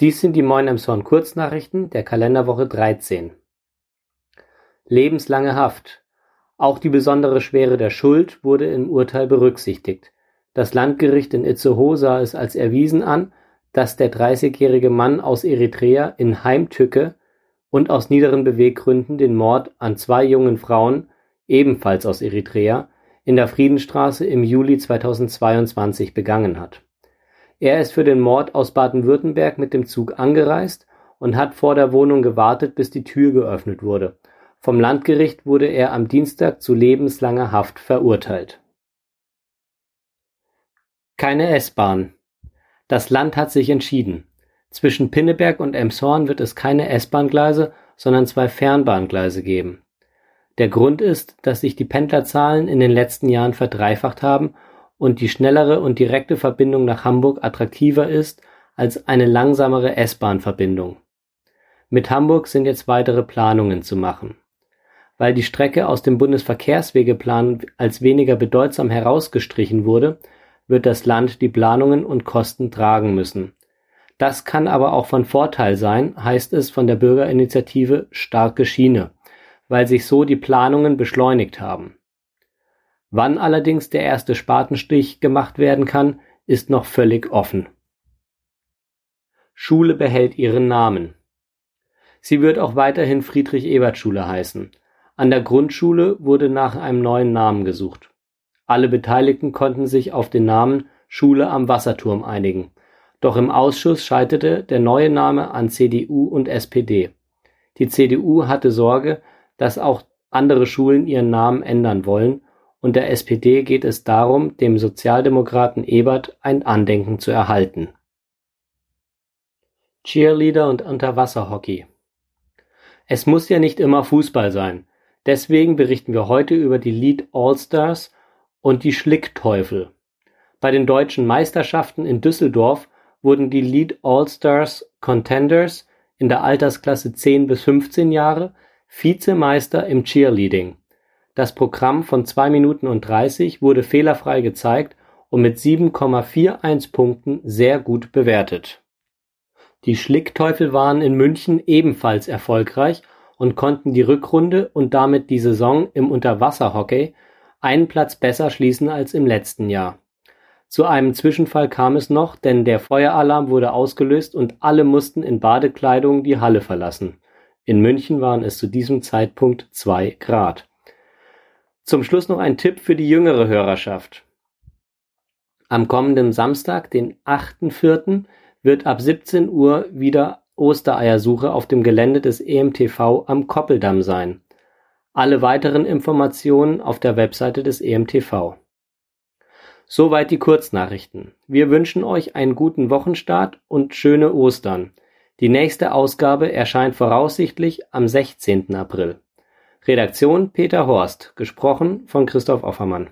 Dies sind die Moin Emshorn Kurznachrichten der Kalenderwoche 13. Lebenslange Haft. Auch die besondere Schwere der Schuld wurde im Urteil berücksichtigt. Das Landgericht in Itzehoe sah es als erwiesen an, dass der 30-jährige Mann aus Eritrea in Heimtücke und aus niederen Beweggründen den Mord an zwei jungen Frauen, ebenfalls aus Eritrea, in der Friedenstraße im Juli 2022 begangen hat. Er ist für den Mord aus Baden-Württemberg mit dem Zug angereist und hat vor der Wohnung gewartet, bis die Tür geöffnet wurde. Vom Landgericht wurde er am Dienstag zu lebenslanger Haft verurteilt. Keine S-Bahn. Das Land hat sich entschieden. Zwischen Pinneberg und Emshorn wird es keine S-Bahn-Gleise, sondern zwei Fernbahngleise geben. Der Grund ist, dass sich die Pendlerzahlen in den letzten Jahren verdreifacht haben und die schnellere und direkte Verbindung nach Hamburg attraktiver ist als eine langsamere S-Bahn-Verbindung. Mit Hamburg sind jetzt weitere Planungen zu machen. Weil die Strecke aus dem Bundesverkehrswegeplan als weniger bedeutsam herausgestrichen wurde, wird das Land die Planungen und Kosten tragen müssen. Das kann aber auch von Vorteil sein, heißt es von der Bürgerinitiative Starke Schiene, weil sich so die Planungen beschleunigt haben. Wann allerdings der erste Spatenstich gemacht werden kann, ist noch völlig offen. Schule behält ihren Namen. Sie wird auch weiterhin Friedrich-Ebert-Schule heißen. An der Grundschule wurde nach einem neuen Namen gesucht. Alle Beteiligten konnten sich auf den Namen Schule am Wasserturm einigen. Doch im Ausschuss scheiterte der neue Name an CDU und SPD. Die CDU hatte Sorge, dass auch andere Schulen ihren Namen ändern wollen, und der SPD geht es darum, dem Sozialdemokraten Ebert ein Andenken zu erhalten. Cheerleader und Unterwasserhockey Es muss ja nicht immer Fußball sein. Deswegen berichten wir heute über die Lead All-Stars und die Schlickteufel. Bei den deutschen Meisterschaften in Düsseldorf wurden die Lead All-Stars Contenders in der Altersklasse 10 bis 15 Jahre Vizemeister im Cheerleading. Das Programm von 2 Minuten und 30 wurde fehlerfrei gezeigt und mit 7,41 Punkten sehr gut bewertet. Die Schlickteufel waren in München ebenfalls erfolgreich und konnten die Rückrunde und damit die Saison im Unterwasserhockey einen Platz besser schließen als im letzten Jahr zu einem Zwischenfall kam es noch, denn der Feueralarm wurde ausgelöst und alle mussten in Badekleidung die Halle verlassen. In München waren es zu diesem Zeitpunkt zwei Grad. Zum Schluss noch ein Tipp für die jüngere Hörerschaft. Am kommenden Samstag, den 8.4., wird ab 17 Uhr wieder Ostereiersuche auf dem Gelände des EMTV am Koppeldamm sein. Alle weiteren Informationen auf der Webseite des EMTV. Soweit die Kurznachrichten. Wir wünschen euch einen guten Wochenstart und schöne Ostern. Die nächste Ausgabe erscheint voraussichtlich am 16. April. Redaktion Peter Horst, gesprochen von Christoph Offermann.